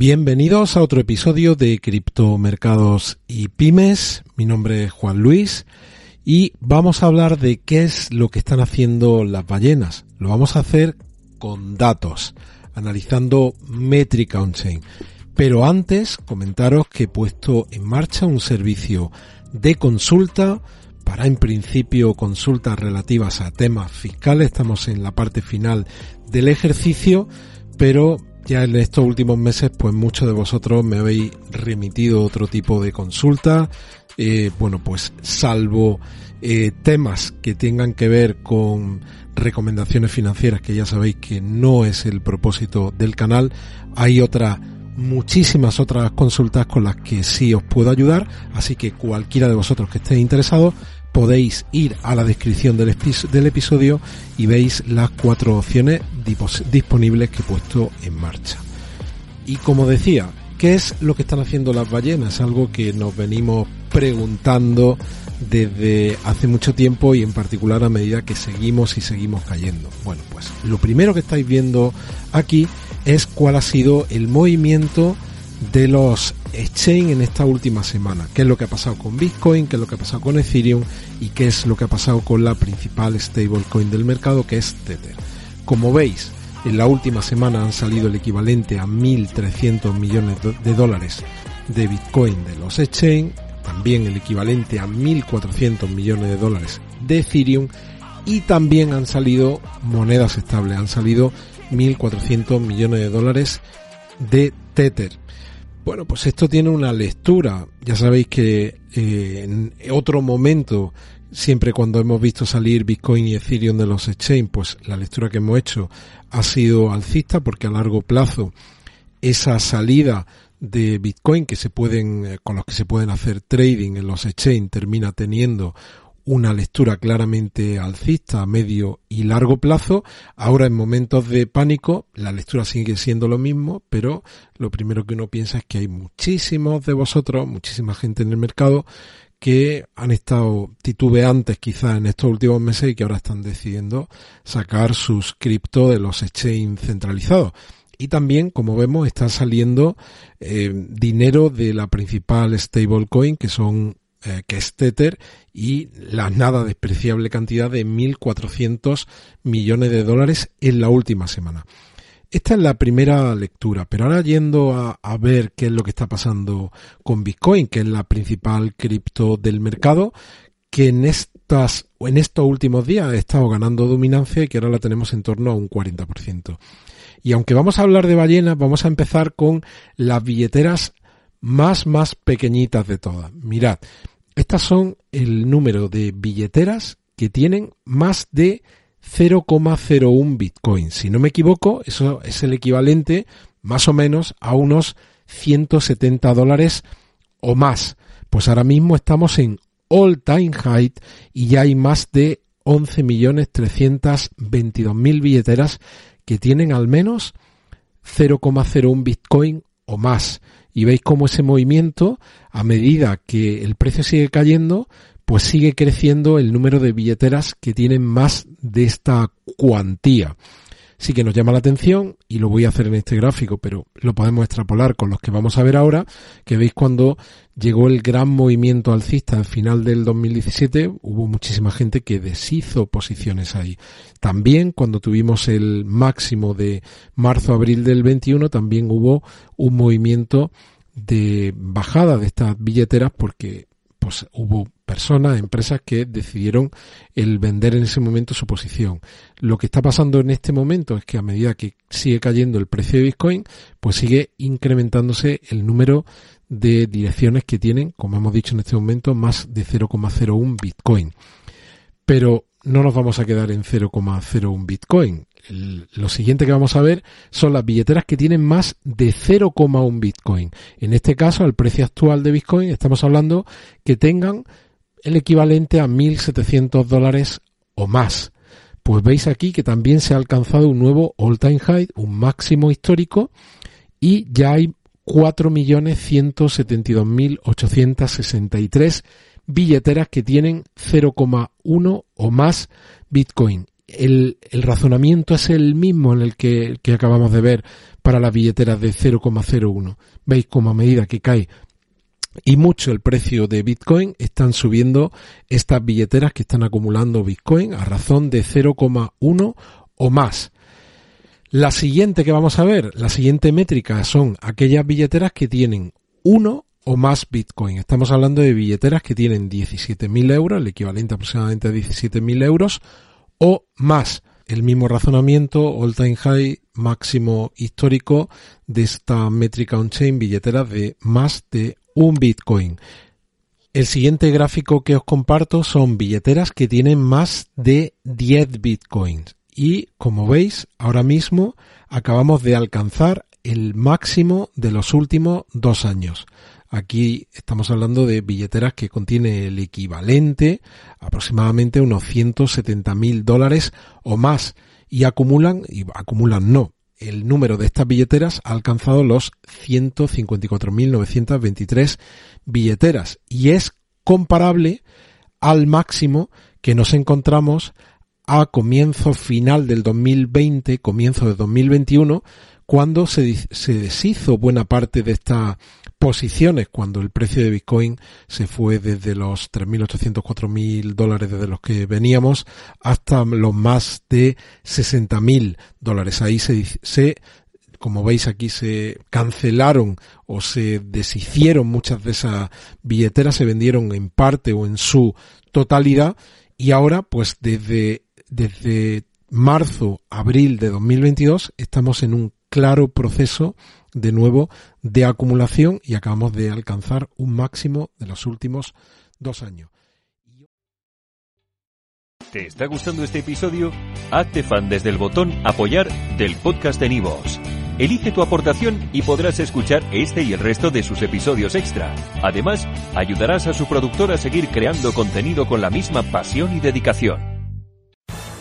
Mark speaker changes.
Speaker 1: Bienvenidos a otro episodio de Criptomercados y Pymes. Mi nombre es Juan Luis y vamos a hablar de qué es lo que están haciendo las ballenas. Lo vamos a hacer con datos, analizando métrica on-chain. Pero antes, comentaros que he puesto en marcha un servicio de consulta para en principio consultas relativas a temas fiscales. Estamos en la parte final del ejercicio, pero ya en estos últimos meses, pues muchos de vosotros me habéis remitido otro tipo de consulta. Eh, bueno, pues salvo eh, temas que tengan que ver con recomendaciones financieras, que ya sabéis que no es el propósito del canal, hay otras muchísimas otras consultas con las que sí os puedo ayudar, así que cualquiera de vosotros que estéis interesados podéis ir a la descripción del, episodio y veis las cuatro opciones disponibles que he puesto en marcha. Y como decía, ¿qué es lo que están haciendo las ballenas? Algo que nos venimos preguntando desde hace mucho tiempo y en particular a medida que seguimos y seguimos cayendo. Bueno, pues lo primero que estáis viendo aquí es cuál ha sido el movimiento de los exchange en esta última semana. ¿Qué es lo que ha pasado con Bitcoin? ¿Qué es lo que ha pasado con Ethereum? ¿Y qué es lo que ha pasado con la principal stablecoin del mercado que es Tether? Como veis, en la última semana han salido el equivalente a 1.300 millones de dólares de Bitcoin de los exchange, también el equivalente a 1.400 millones de dólares de Ethereum y también han salido monedas estables, han salido 1.400 millones de dólares de Tether. Bueno, pues esto tiene una lectura. Ya sabéis que eh, en otro momento, siempre cuando hemos visto salir Bitcoin y Ethereum de los exchange, pues la lectura que hemos hecho ha sido alcista porque a largo plazo esa salida de Bitcoin que se pueden, eh, con los que se pueden hacer trading en los exchange termina teniendo una lectura claramente alcista a medio y largo plazo. Ahora en momentos de pánico la lectura sigue siendo lo mismo, pero lo primero que uno piensa es que hay muchísimos de vosotros, muchísima gente en el mercado que han estado titubeantes quizás en estos últimos meses y que ahora están decidiendo sacar sus cripto de los exchange centralizados. Y también, como vemos, está saliendo eh, dinero de la principal stablecoin, que son eh, que es Tether, y la nada despreciable cantidad de 1.400 millones de dólares en la última semana. Esta es la primera lectura, pero ahora yendo a, ver qué es lo que está pasando con Bitcoin, que es la principal cripto del mercado, que en estas en estos últimos días ha estado ganando dominancia y que ahora la tenemos en torno a un 40%. Y aunque vamos a hablar de ballenas, vamos a empezar con las billeteras más más pequeñitas de todas. Mirad, estas son el número de billeteras que tienen más de 0,01 Bitcoin. Si no me equivoco, eso es el equivalente más o menos a unos 170 dólares o más. Pues ahora mismo estamos en all time high y ya hay más de 11.322.000 billeteras que tienen al menos 0,01 Bitcoin o más y veis cómo ese movimiento, a medida que el precio sigue cayendo, pues sigue creciendo el número de billeteras que tienen más de esta cuantía. Sí que nos llama la atención, y lo voy a hacer en este gráfico, pero lo podemos extrapolar con los que vamos a ver ahora, que veis cuando llegó el gran movimiento alcista al final del 2017, hubo muchísima gente que deshizo posiciones ahí. También cuando tuvimos el máximo de marzo-abril del 21, también hubo un movimiento de bajada de estas billeteras porque pues hubo personas, empresas que decidieron el vender en ese momento su posición. Lo que está pasando en este momento es que a medida que sigue cayendo el precio de Bitcoin, pues sigue incrementándose el número de direcciones que tienen, como hemos dicho en este momento, más de 0,01 Bitcoin. Pero no nos vamos a quedar en 0,01 Bitcoin. lo siguiente que vamos a ver son las billeteras que tienen más de 0,1 Bitcoin. En este caso, al precio actual de Bitcoin, estamos hablando que tengan el equivalente a 1.700 dólares o más. Pues veis aquí que también se ha alcanzado un nuevo all-time high, un máximo histórico, y ya hay 4.172.863 billeteras que tienen 0,1 o más Bitcoin. El, razonamiento es el mismo en el que, acabamos de ver para las billeteras de 0,01. Veis como a medida que cae y mucho el precio de Bitcoin están subiendo estas billeteras que están acumulando Bitcoin a razón de 0,1 o más. La siguiente que vamos a ver, la siguiente métrica son aquellas billeteras que tienen uno o más Bitcoin. Estamos hablando de billeteras que tienen 17.000 euros, el equivalente aproximadamente a 17.000 euros, o más. El mismo razonamiento, all time high, máximo histórico de esta métrica on-chain, billeteras de más de un Bitcoin. El siguiente gráfico que os comparto son billeteras que tienen más de 10 Bitcoins. Y como veis, ahora mismo acabamos de alcanzar el máximo de los últimos dos años. Aquí estamos hablando de billeteras que contiene el equivalente aproximadamente unos 170 mil dólares o más y acumulan, y acumulan no, el número de estas billeteras ha alcanzado los 154.923 billeteras y es comparable al máximo que nos encontramos a comienzo final del 2020, comienzo de 2021, cuando se, se deshizo buena parte de esta posiciones cuando el precio de Bitcoin se fue desde los 3.800, 4.000 dólares desde los que veníamos hasta los más de 60.000 dólares. Ahí se, se, como veis aquí, se cancelaron o se deshicieron muchas de esas billeteras, se vendieron en parte o en su totalidad y ahora pues desde, desde marzo, abril de 2022 estamos en un claro proceso de nuevo de acumulación y acabamos de alcanzar un máximo de los últimos dos años.
Speaker 2: ¿Te está gustando este episodio? Hazte fan desde el botón apoyar del podcast de Nivos. Elige tu aportación y podrás escuchar este y el resto de sus episodios extra. Además, ayudarás a su productor a seguir creando contenido con la misma pasión y dedicación.